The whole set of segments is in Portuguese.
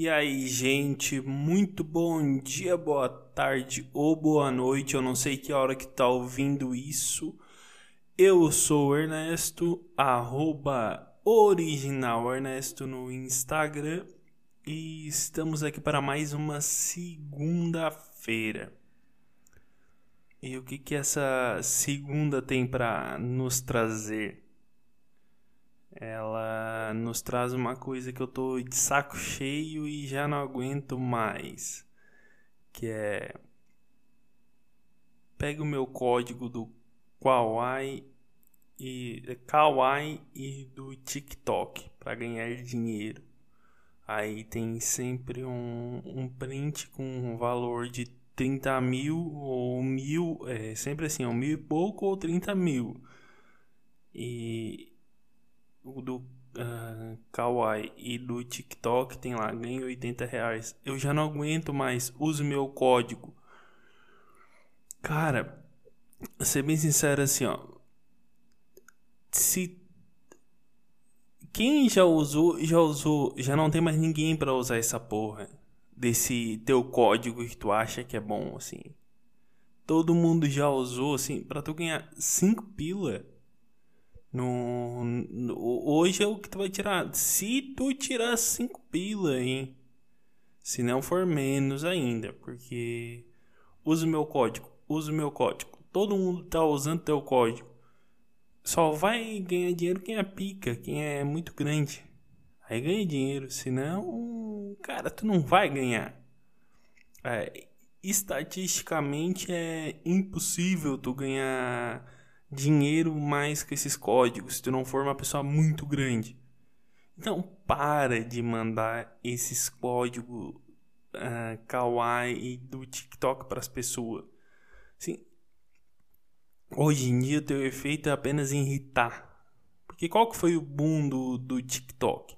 E aí, gente, muito bom dia, boa tarde ou boa noite. Eu não sei que hora que tá ouvindo isso. Eu sou o Ernesto, arroba original Ernesto no Instagram. E estamos aqui para mais uma segunda-feira. E o que que essa segunda tem para nos trazer? Ela nos traz uma coisa que eu tô de saco cheio e já não aguento mais, que é pega o meu código do Kawaii e Kawaii e do TikTok para ganhar dinheiro. Aí tem sempre um, um print com um valor de 30 mil ou mil, é sempre assim, um mil e pouco ou 30 mil. E, o do uh, Kawaii e do TikTok tem lá, ganho 80 reais. Eu já não aguento mais, use meu código. Cara, ser bem sincero assim, ó. Se quem já usou, já usou, já não tem mais ninguém para usar essa porra desse teu código que tu acha que é bom assim. Todo mundo já usou assim, para tu ganhar 5 pila no, no, hoje é o que tu vai tirar. Se tu tirar 5 pila, hein? Se não for menos ainda, porque usa o meu código, usa o meu código. Todo mundo tá usando teu código. Só vai ganhar dinheiro quem é pica, quem é muito grande. Aí ganha dinheiro, senão, cara, tu não vai ganhar. É, estatisticamente é impossível tu ganhar dinheiro mais que esses códigos se tu não for uma pessoa muito grande. Então para de mandar esses códigos uh, kawaii do TikTok para as pessoas. Assim, hoje em dia o teu efeito é apenas irritar. Porque qual que foi o boom do, do TikTok?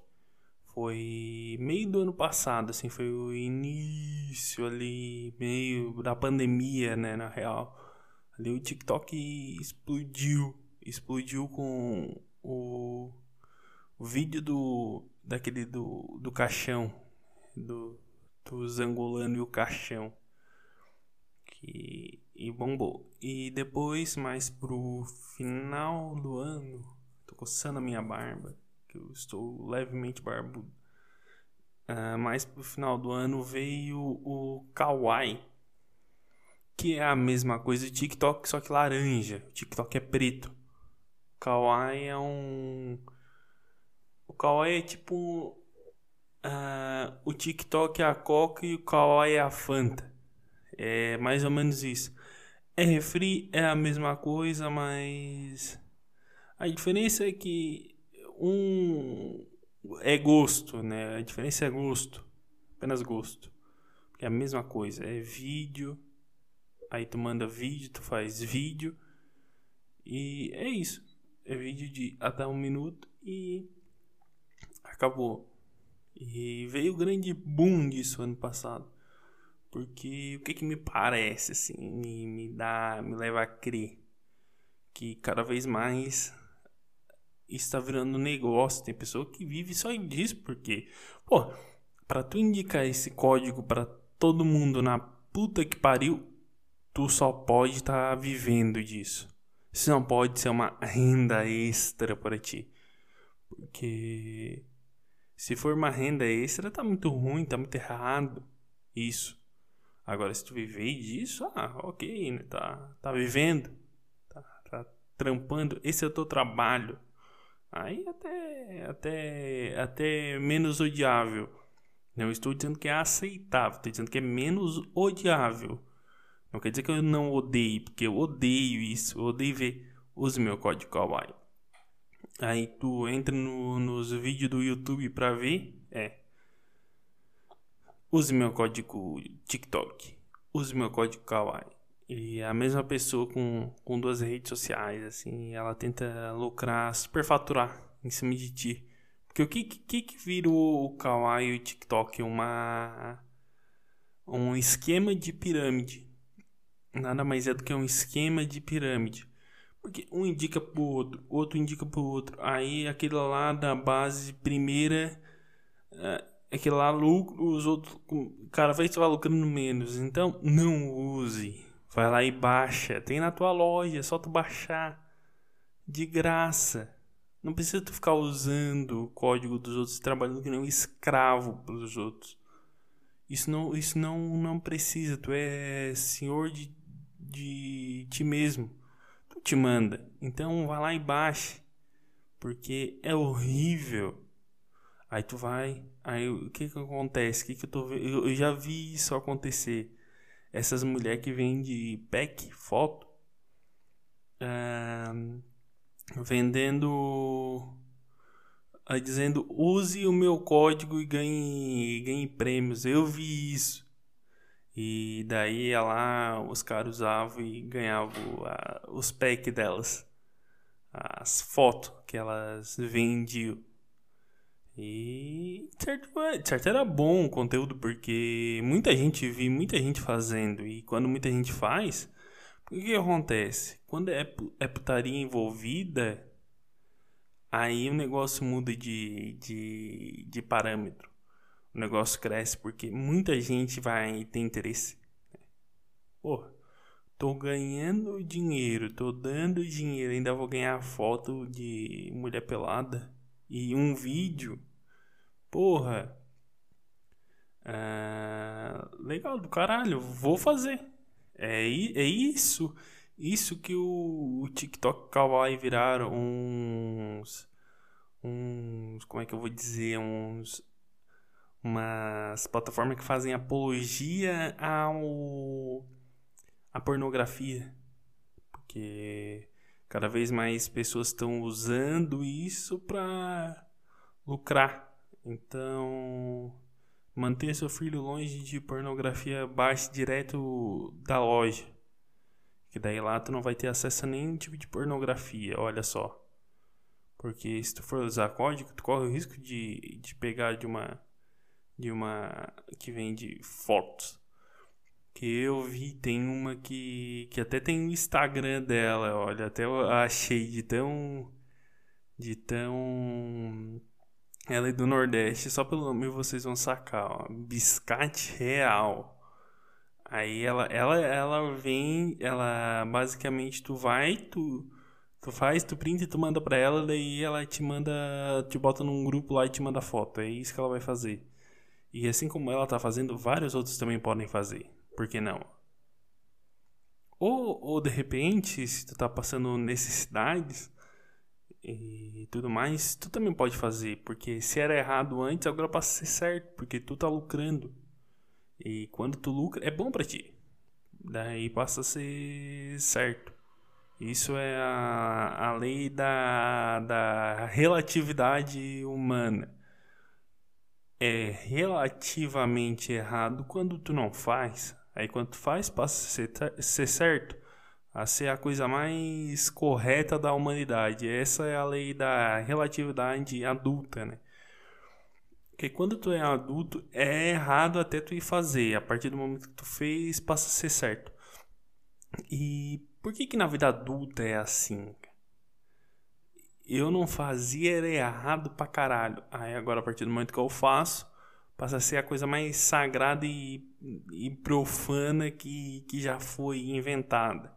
Foi meio do ano passado, assim, foi o início ali, meio da pandemia, né, na real Ali o TikTok explodiu. Explodiu com o, o vídeo do. daquele do, do caixão. Do, do Zangolano e o caixão. Que, e bombou. E depois, mais pro final do ano, tô coçando a minha barba, que eu estou levemente barbudo. Uh, mais pro final do ano veio o Kawaii que é a mesma coisa do TikTok, só que laranja. O TikTok é preto. O Kawaii é um. O Kawaii é tipo. Uh, o TikTok é a Coca e o Kawaii é a Fanta. É mais ou menos isso. É refri, é a mesma coisa, mas. A diferença é que um é gosto, né? A diferença é gosto. Apenas gosto. É a mesma coisa. É vídeo Aí tu manda vídeo, tu faz vídeo. E é isso. É vídeo de até um minuto e acabou. E veio o grande boom disso ano passado. Porque o que que me parece, assim, me, me dá, me leva a crer que cada vez mais está virando negócio. Tem pessoa que vive só disso, porque, pô, para tu indicar esse código para todo mundo na puta que pariu, tu só pode estar tá vivendo disso. Isso não pode ser uma renda extra para ti. Porque se for uma renda extra, tá muito ruim, tá muito errado. Isso. Agora, se tu viver disso, ah, ok, né? Tá, tá vivendo, tá, tá trampando. Esse é o teu trabalho. Aí até, até, até menos odiável. Não estou dizendo que é aceitável, estou dizendo que é menos odiável. Não quer dizer que eu não odeio, porque eu odeio isso. Eu odeio ver use meu código Kawaii. Aí tu entra no, nos vídeos do YouTube pra ver. É. Use meu código TikTok. Use meu código Kawaii. E a mesma pessoa com, com duas redes sociais, assim, ela tenta lucrar, superfaturar em cima de ti. Porque o que que, que vira o Kawaii e o TikTok? Uma, um esquema de pirâmide nada mais é do que um esquema de pirâmide. Porque um indica para o outro, outro indica para o outro. Aí aquele lá da base primeira é que lá lucro, os outros, vez você vai lucrando menos. Então, não use. Vai lá e baixa. Tem na tua loja, é só tu baixar. De graça. Não precisa tu ficar usando o código dos outros, trabalhando que nem um escravo pros outros. Isso não, isso não, não precisa. Tu é senhor de, de ti mesmo. Tu te manda. Então vai lá e baixe. Porque é horrível. Aí tu vai. Aí o que que acontece? Que que eu tô eu, eu já vi isso acontecer. Essas mulheres que vendem pack, foto. Uh, vendendo aí dizendo use o meu código e ganhe, ganhe prêmios. Eu vi isso. E daí lá os caras usavam e ganhavam os packs delas. As fotos que elas vendiam. E certo, certo era bom o conteúdo porque muita gente vi muita gente fazendo. E quando muita gente faz, o que, que acontece? Quando é, é putaria envolvida, aí o negócio muda de, de, de parâmetro. O negócio cresce porque muita gente vai ter interesse. Pô, tô ganhando dinheiro, tô dando dinheiro, ainda vou ganhar foto de mulher pelada e um vídeo. Porra. Ah, legal do caralho, vou fazer. É, é isso, isso que o, o TikTok Kawaii viraram uns, uns, como é que eu vou dizer, uns, umas plataformas que fazem apologia ao a pornografia, porque cada vez mais pessoas estão usando isso para lucrar. Então, Manter seu filho longe de pornografia, baixe direto da loja. Que daí lá tu não vai ter acesso a nenhum tipo de pornografia, olha só. Porque se tu for usar código, tu corre o risco de, de pegar de uma de uma que vende fotos. Que eu vi, tem uma que que até tem o Instagram dela, olha, até eu achei de tão de tão ela é do Nordeste, só pelo nome vocês vão sacar, ó. Biscate Real. Aí ela, ela, ela vem, ela basicamente tu vai, tu, tu faz, tu printa e tu manda pra ela, daí ela te manda, te bota num grupo lá e te manda foto. É isso que ela vai fazer. E assim como ela tá fazendo, vários outros também podem fazer. Por que não? Ou, ou de repente, se tu tá passando necessidades, e tudo mais, tu também pode fazer, porque se era errado antes, agora passa a ser certo, porque tu tá lucrando. E quando tu lucra, é bom para ti. Daí passa a ser certo. Isso é a, a lei da, da relatividade humana. É relativamente errado quando tu não faz. Aí quando tu faz, passa a ser, ser certo a ser a coisa mais correta da humanidade. Essa é a lei da relatividade adulta, né? Porque quando tu é adulto, é errado até tu ir fazer. A partir do momento que tu fez, passa a ser certo. E por que que na vida adulta é assim? Eu não fazia, era errado pra caralho. Aí agora, a partir do momento que eu faço, passa a ser a coisa mais sagrada e, e profana que, que já foi inventada.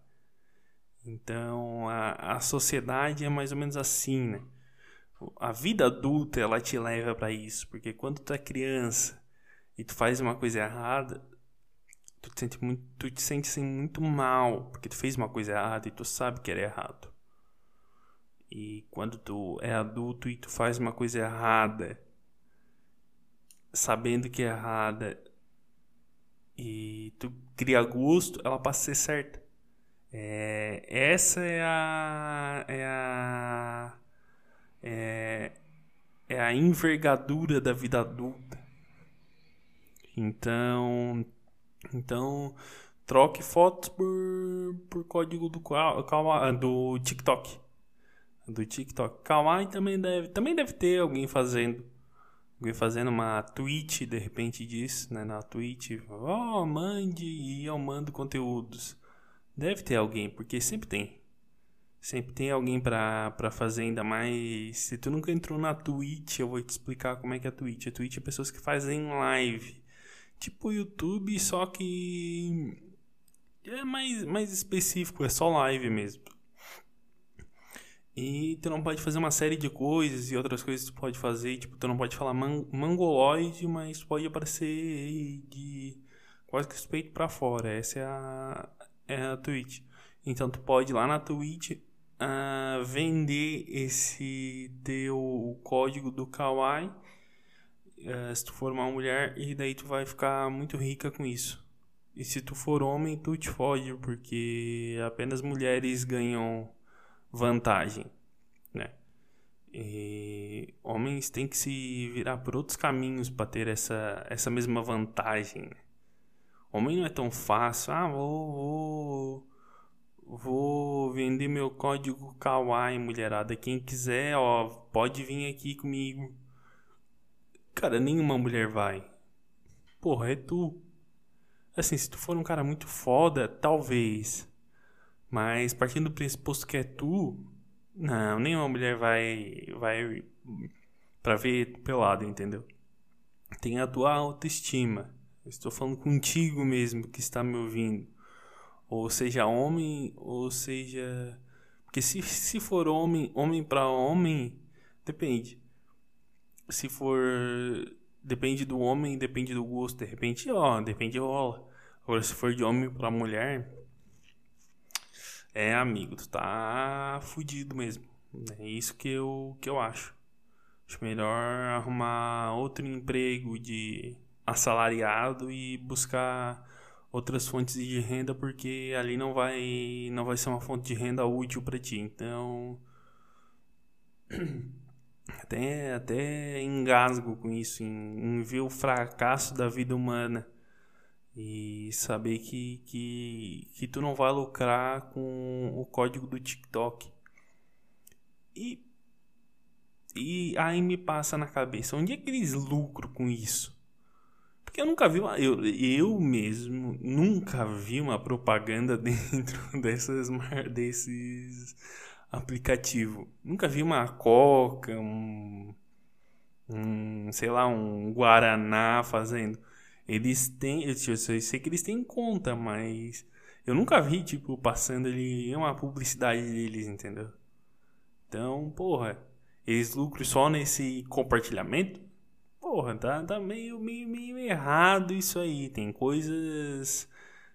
Então, a, a sociedade é mais ou menos assim, né? A vida adulta, ela te leva para isso, porque quando tu é criança e tu faz uma coisa errada, tu te sente muito, tu te sente assim, muito mal, porque tu fez uma coisa errada e tu sabe que era errado. E quando tu é adulto e tu faz uma coisa errada, sabendo que é errada, e tu cria gosto, ela passa a ser certa. É, essa é a, é a é, é a envergadura da vida adulta. Então, então troque fotos por, por código do do TikTok. Do TikTok. Kawaii também deve, também deve ter alguém fazendo alguém fazendo uma tweet de repente disso, né, na tweet, ó, oh, mande e eu mando conteúdos. Deve ter alguém, porque sempre tem. Sempre tem alguém pra, pra fazer ainda mais. Se tu nunca entrou na Twitch, eu vou te explicar como é que é a Twitch. A Twitch é pessoas que fazem live. Tipo o YouTube, só que. É mais, mais específico, é só live mesmo. E tu não pode fazer uma série de coisas e outras coisas que tu pode fazer. Tipo, tu não pode falar man mangoloide, mas pode aparecer de quase que os peitos pra fora. Essa é a, é a Twitch. Então tu pode ir lá na Twitch uh, vender esse teu código do Kawaii. Uh, se tu for uma mulher, e daí tu vai ficar muito rica com isso. E se tu for homem, tu te fode, porque apenas mulheres ganham vantagem, né? E homens têm que se virar por outros caminhos para ter essa, essa mesma vantagem. Né? Homem não é tão fácil. Ah, vou, vou, vou vender meu código Kawaii, mulherada. Quem quiser, ó, pode vir aqui comigo. Cara, nenhuma mulher vai. Porra, é tu. Assim, se tu for um cara muito foda, talvez. Mas partindo do pressuposto que é tu, não, nenhuma mulher vai vai para ver pelado, entendeu? Tem a tua autoestima. Estou falando contigo mesmo que está me ouvindo. Ou seja, homem, ou seja, porque se, se for homem, homem para homem, depende. Se for depende do homem, depende do gosto, de repente, ó, depende rola. Agora se for de homem para mulher, é, amigo, tu tá fudido mesmo. É isso que eu, que eu acho. Acho melhor arrumar outro emprego de assalariado e buscar outras fontes de renda porque ali não vai não vai ser uma fonte de renda útil para ti. Então até até engasgo com isso em, em ver o fracasso da vida humana e saber que, que, que tu não vai lucrar com o código do TikTok. E, e aí me passa na cabeça, onde é que eles lucram com isso? Porque eu nunca vi, uma, eu, eu mesmo nunca vi uma propaganda dentro dessas, desses aplicativos. Nunca vi uma Coca, um, um sei lá, um Guaraná fazendo. Eles têm. Eu sei que eles têm conta, mas. Eu nunca vi, tipo, passando ali uma publicidade deles, entendeu? Então, porra. Eles lucram só nesse compartilhamento? Porra, tá, tá meio, meio, meio errado isso aí. Tem coisas.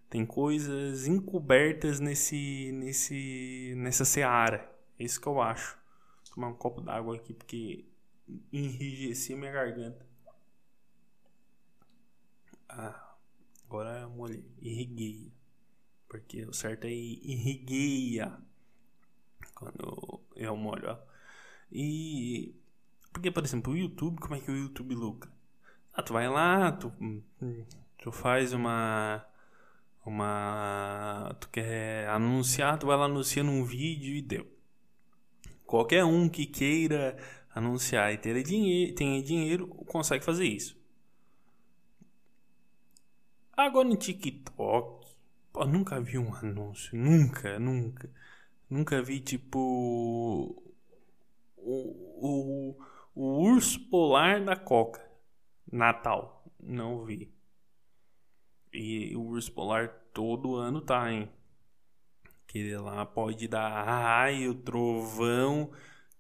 Tem coisas encobertas nesse. nesse. nessa seara. É isso que eu acho. Vou tomar um copo d'água aqui porque enrijeci minha garganta. Ah, agora molhei. Irriguei. Porque o certo é irrigueia. Quando eu molho. Ó. E. Porque, por exemplo, o YouTube, como é que o YouTube lucra? Ah, tu vai lá, tu, tu faz uma. Uma. Tu quer anunciar, tu vai lá anunciando um vídeo e deu. Qualquer um que queira anunciar e ter dinheiro, tenha dinheiro consegue fazer isso. Agora no TikTok, pô, nunca vi um anúncio, nunca, nunca. Nunca vi tipo o, o, o urso polar da Coca. Natal, não vi. E o urso polar todo ano tá, hein? Que lá pode dar raio, trovão,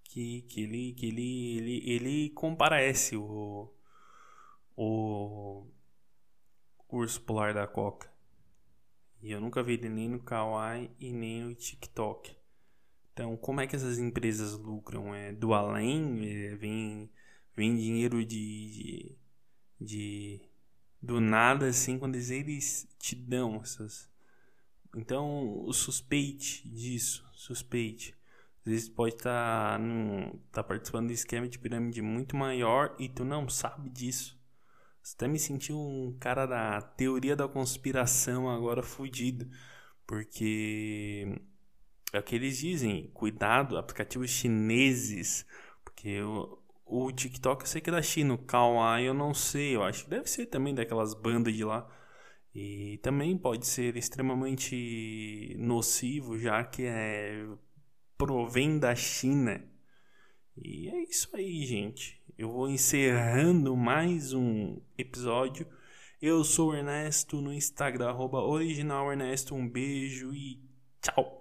que, que ele que ele ele, ele comparece o o urso polar da Coca. E eu nunca vi ele nem no Kawaii e nem no TikTok. Então, como é que essas empresas lucram? É do além? É, vem, vem dinheiro de, de, de, do nada assim quando eles te dão essas. Então, suspeite disso, suspeite. Às vezes pode estar tá, tá participando de esquema de pirâmide muito maior e tu não sabe disso. Até me senti um cara da teoria da conspiração agora fudido. Porque é o que eles dizem, cuidado, aplicativos chineses. Porque o, o TikTok eu sei que é da China, o Kawaii eu não sei, eu acho que deve ser também daquelas bandas de lá. E também pode ser extremamente nocivo, já que é provém da China. E é isso aí, gente. Eu vou encerrando mais um episódio. Eu sou o Ernesto no Instagram, arroba original Ernesto. Um beijo e tchau!